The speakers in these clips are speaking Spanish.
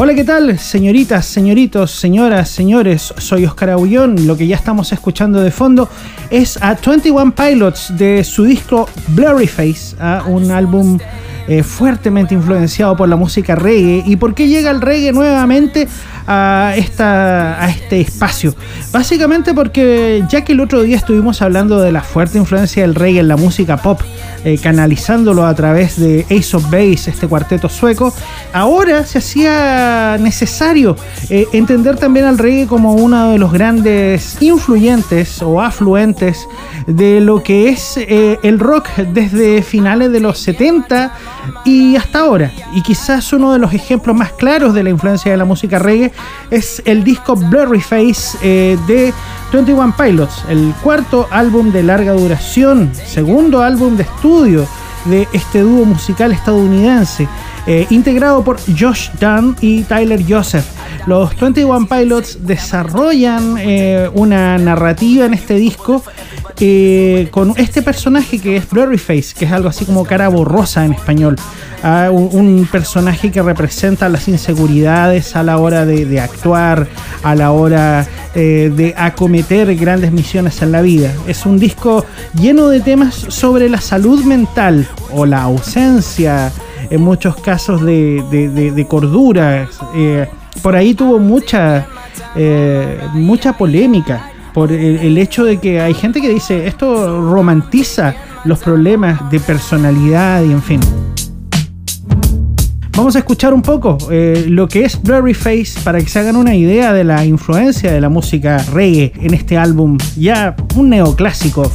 Hola, ¿qué tal? Señoritas, señoritos, señoras, señores, soy Oscar Agullón. Lo que ya estamos escuchando de fondo es a 21 Pilots de su disco Blurry Face, un álbum eh, fuertemente influenciado por la música reggae. ¿Y por qué llega el reggae nuevamente a, esta, a este espacio? Básicamente porque ya que el otro día estuvimos hablando de la fuerte influencia del reggae en la música pop, eh, canalizándolo a través de Ace of Base, este cuarteto sueco, ahora se hacía necesario eh, entender también al reggae como uno de los grandes influyentes o afluentes de lo que es eh, el rock desde finales de los 70 y hasta ahora. Y quizás uno de los ejemplos más claros de la influencia de la música reggae es el disco Blurry Face de 21 Pilots, el cuarto álbum de larga duración, segundo álbum de estudio de este dúo musical estadounidense, eh, integrado por Josh Dunn y Tyler Joseph. Los 21 Pilots desarrollan eh, una narrativa en este disco eh, con este personaje que es Blurry Face, que es algo así como cara borrosa en español. Ah, un, personaje que representa las inseguridades a la hora de, actuar, a la hora eh, de acometer grandes misiones en la vida. Es un disco lleno de temas sobre la salud mental o la ausencia, en muchos casos, de, cordura. Eh, por ahí tuvo mucha, mucha polémica por el, hecho de que hay gente que dice esto romantiza los problemas de personalidad y en fin. Vamos a escuchar un poco eh, lo que es Blurry Face para que se hagan una idea de la influencia de la música reggae en este álbum, ya un neoclásico.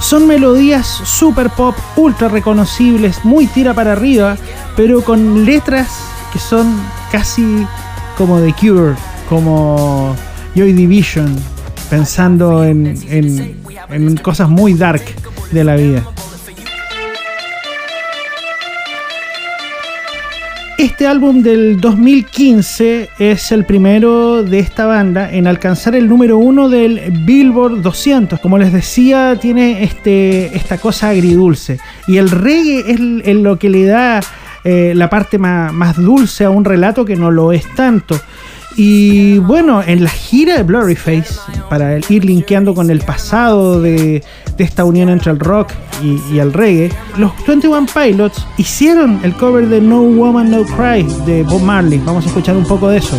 Son melodías super pop, ultra reconocibles, muy tira para arriba, pero con letras que son casi como The Cure, como Joy Division, pensando en, en cosas muy dark de la vida. Este álbum del 2015 es el primero de esta banda en alcanzar el número uno del Billboard 200. Como les decía, tiene este, esta cosa agridulce. Y el reggae es lo que le da eh, la parte más, más dulce a un relato que no lo es tanto. Y bueno, en la gira de Blurry Face, para ir linkeando con el pasado de, esta unión entre el rock y, el reggae, los 21 Pilots hicieron el cover de No Woman No Cry de Bob Marley. Vamos a escuchar un poco de eso.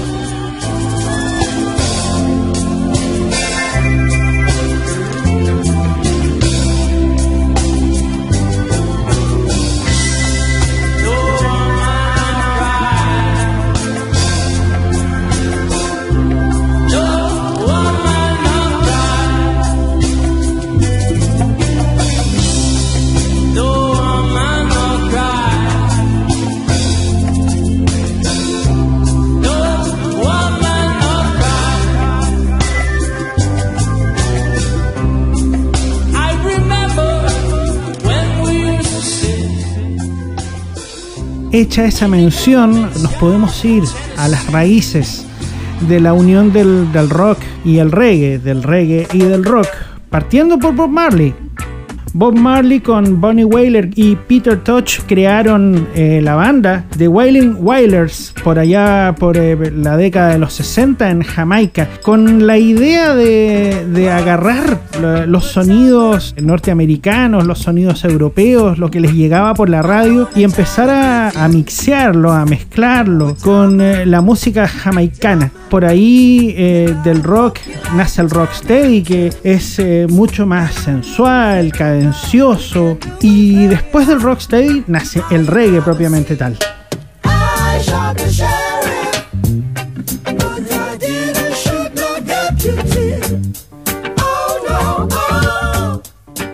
Hecha esa mención, nos podemos ir a las raíces de la unión del, rock y el reggae, del reggae y del rock, partiendo por Bob Marley. Bob Marley con Bonnie Wailer y Peter Touch crearon eh, la banda The Wailing Wailers por allá por eh, la década de los 60 en Jamaica, con la idea de, agarrar los sonidos norteamericanos, los sonidos europeos, lo que les llegaba por la radio y empezar a, mixearlo, a mezclarlo con eh, la música jamaicana. Por ahí del rock nace el rocksteady que es mucho más sensual, y después del rocksteady nace el reggae propiamente tal.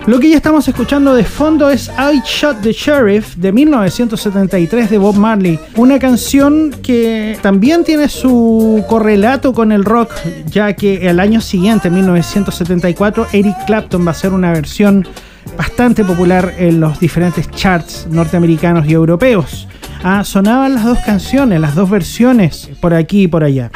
Lo que ya estamos escuchando de fondo es I Shot the Sheriff de 1973 de Bob Marley, una canción que también tiene su correlato con el rock, ya que el año siguiente, 1974, Eric Clapton va a hacer una versión bastante popular en los diferentes charts norteamericanos y europeos. Ah, sonaban las dos canciones, las dos versiones, por aquí y por allá.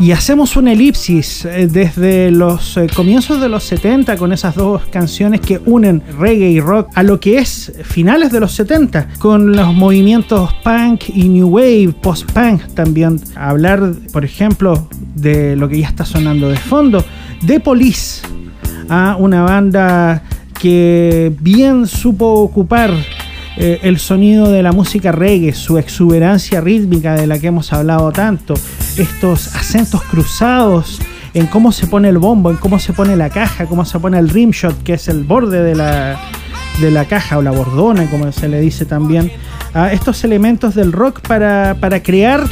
Y hacemos una elipsis eh, desde los eh, comienzos de los 70 con esas dos canciones que unen reggae y rock a lo que es finales de los 70 con los movimientos punk y new wave, post-punk también. Hablar, por ejemplo, de lo que ya está sonando de fondo, de Police, a una banda que bien supo ocupar eh, el sonido de la música reggae, su exuberancia rítmica de la que hemos hablado tanto, estos acentos cruzados en cómo se pone el bombo, en cómo se pone la caja, cómo se pone el rimshot, que es el borde de la, de la caja o la bordona, como se le dice también, a estos elementos del rock para, crear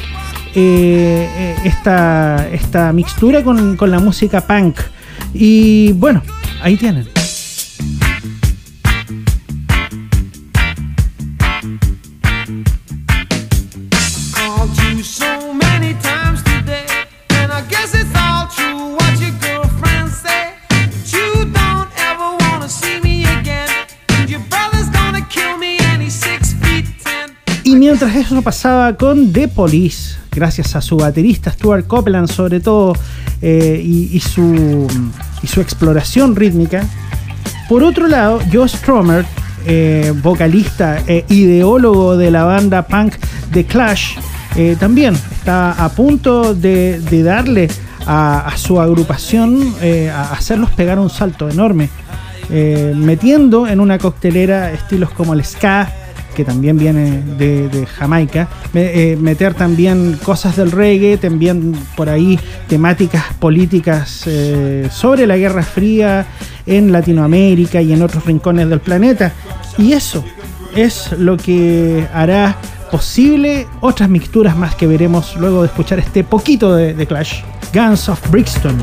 eh, eh, esta, esta mixtura con, con la música punk. Y bueno, ahí tienen. Eso pasaba con The Police, gracias a su baterista Stuart Copeland sobre todo eh, y, su, y, su, exploración rítmica. Por otro lado, Joe Stromer, eh, vocalista e ideólogo de la banda punk The Clash, eh, también está a punto de, darle a, su agrupación, a hacerlos pegar un salto enorme, metiendo en una coctelera estilos como el ska, que también viene de, Jamaica, eh, meter también cosas del reggae, también por ahí temáticas políticas eh, sobre la Guerra Fría en Latinoamérica y en otros rincones del planeta. Y eso es lo que hará posible otras mixturas más que veremos luego de escuchar este poquito de, de Clash. Guns of Brixton.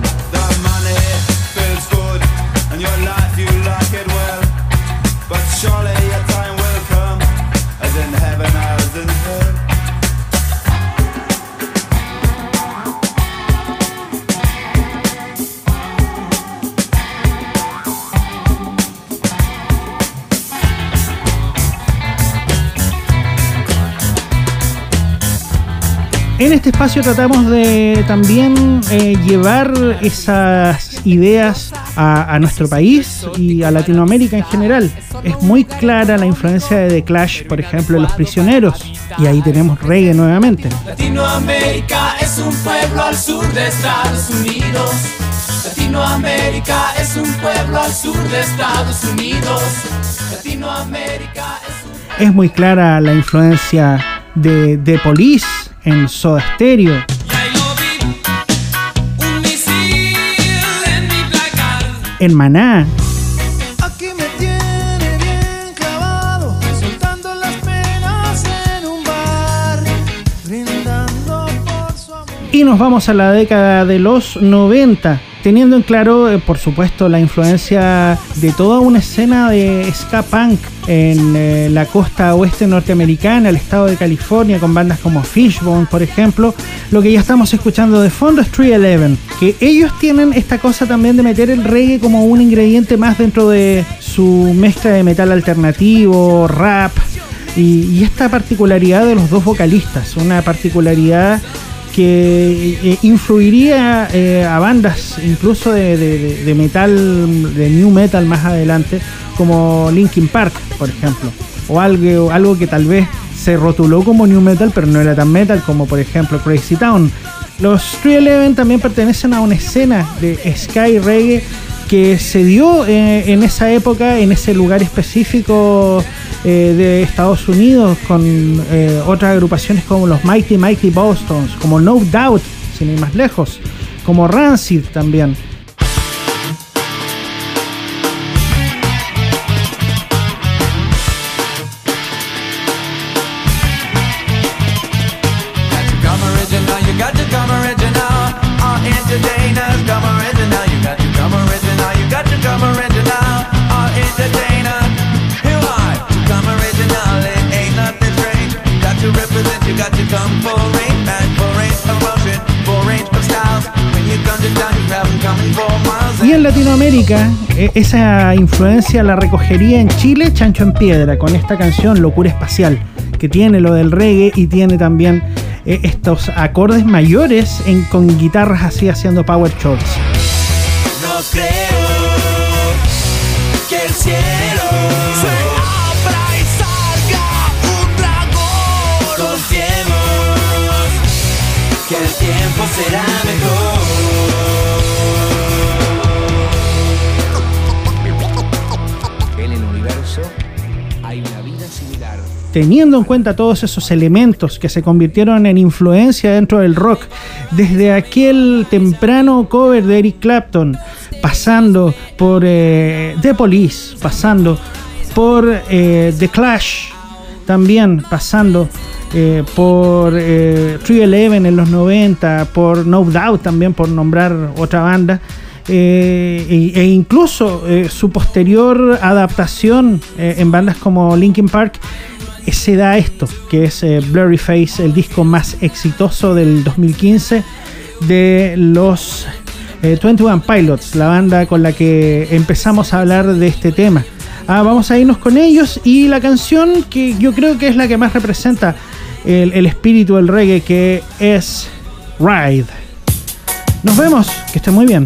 En este espacio tratamos de también eh, llevar esas ideas a, nuestro país y a Latinoamérica en general. Es muy clara la influencia de The Clash, por ejemplo, en Los Prisioneros. Y ahí tenemos reggae nuevamente. Latinoamérica es un pueblo al sur de Estados Unidos. Latinoamérica es un pueblo al sur de Estados Unidos. Latinoamérica es, es muy clara la influencia de The Police en Soda Stereo. En Maná. Aquí me tiene bien clavado, soltando las penas en un bar, brindando por su amor. Y nos vamos a la década de los 90 teniendo en claro, eh, por supuesto, la influencia de toda una escena de ska punk en eh, la costa oeste norteamericana, el estado de California, con bandas como Fishbone, por ejemplo. Lo que ya estamos escuchando de fondo es 311, que ellos tienen esta cosa también de meter el reggae como un ingrediente más dentro de su mezcla de metal alternativo, rap, Y, esta particularidad de los dos vocalistas, una particularidad que eh, influiría eh, a bandas incluso de, metal, de new metal más adelante, como Linkin Park, por ejemplo, o algo, algo que tal vez se rotuló como new metal, pero no era tan metal, como por ejemplo Crazy Town. Los 311 también pertenecen a una escena de Sky Reggae que se dio eh, en esa época, en ese lugar específico eh, de Estados Unidos, con eh, otras agrupaciones como los Mighty Mighty Bostons, como No Doubt, sin ir más lejos, como Rancid también. En Latinoamérica, e, esa influencia la recogería en Chile Chancho en Piedra, con esta canción Locura Espacial, que tiene lo del reggae y tiene también e, estos acordes mayores en, con guitarras así haciendo power chords. No creo que el cielo se y salga un dragón. Que el será mejor. Teniendo en cuenta todos esos elementos que se convirtieron en influencia dentro del rock, desde aquel temprano cover de Eric Clapton, pasando por eh, The Police, pasando por eh, The Clash, también pasando eh, por eh, 311 en los 90, por No Doubt también, por nombrar otra banda. e incluso su posterior adaptación en bandas como Linkin Park se da esto, que es eh, Blurry Face, el disco más exitoso del 2015 de los 21 eh, Pilots, la banda con la que empezamos a hablar de este tema. Ah, vamos a irnos con ellos y la canción que yo creo que es la que más representa el, el espíritu del reggae, que es Ride. Nos vemos, que estén muy bien.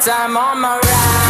Time on my ride.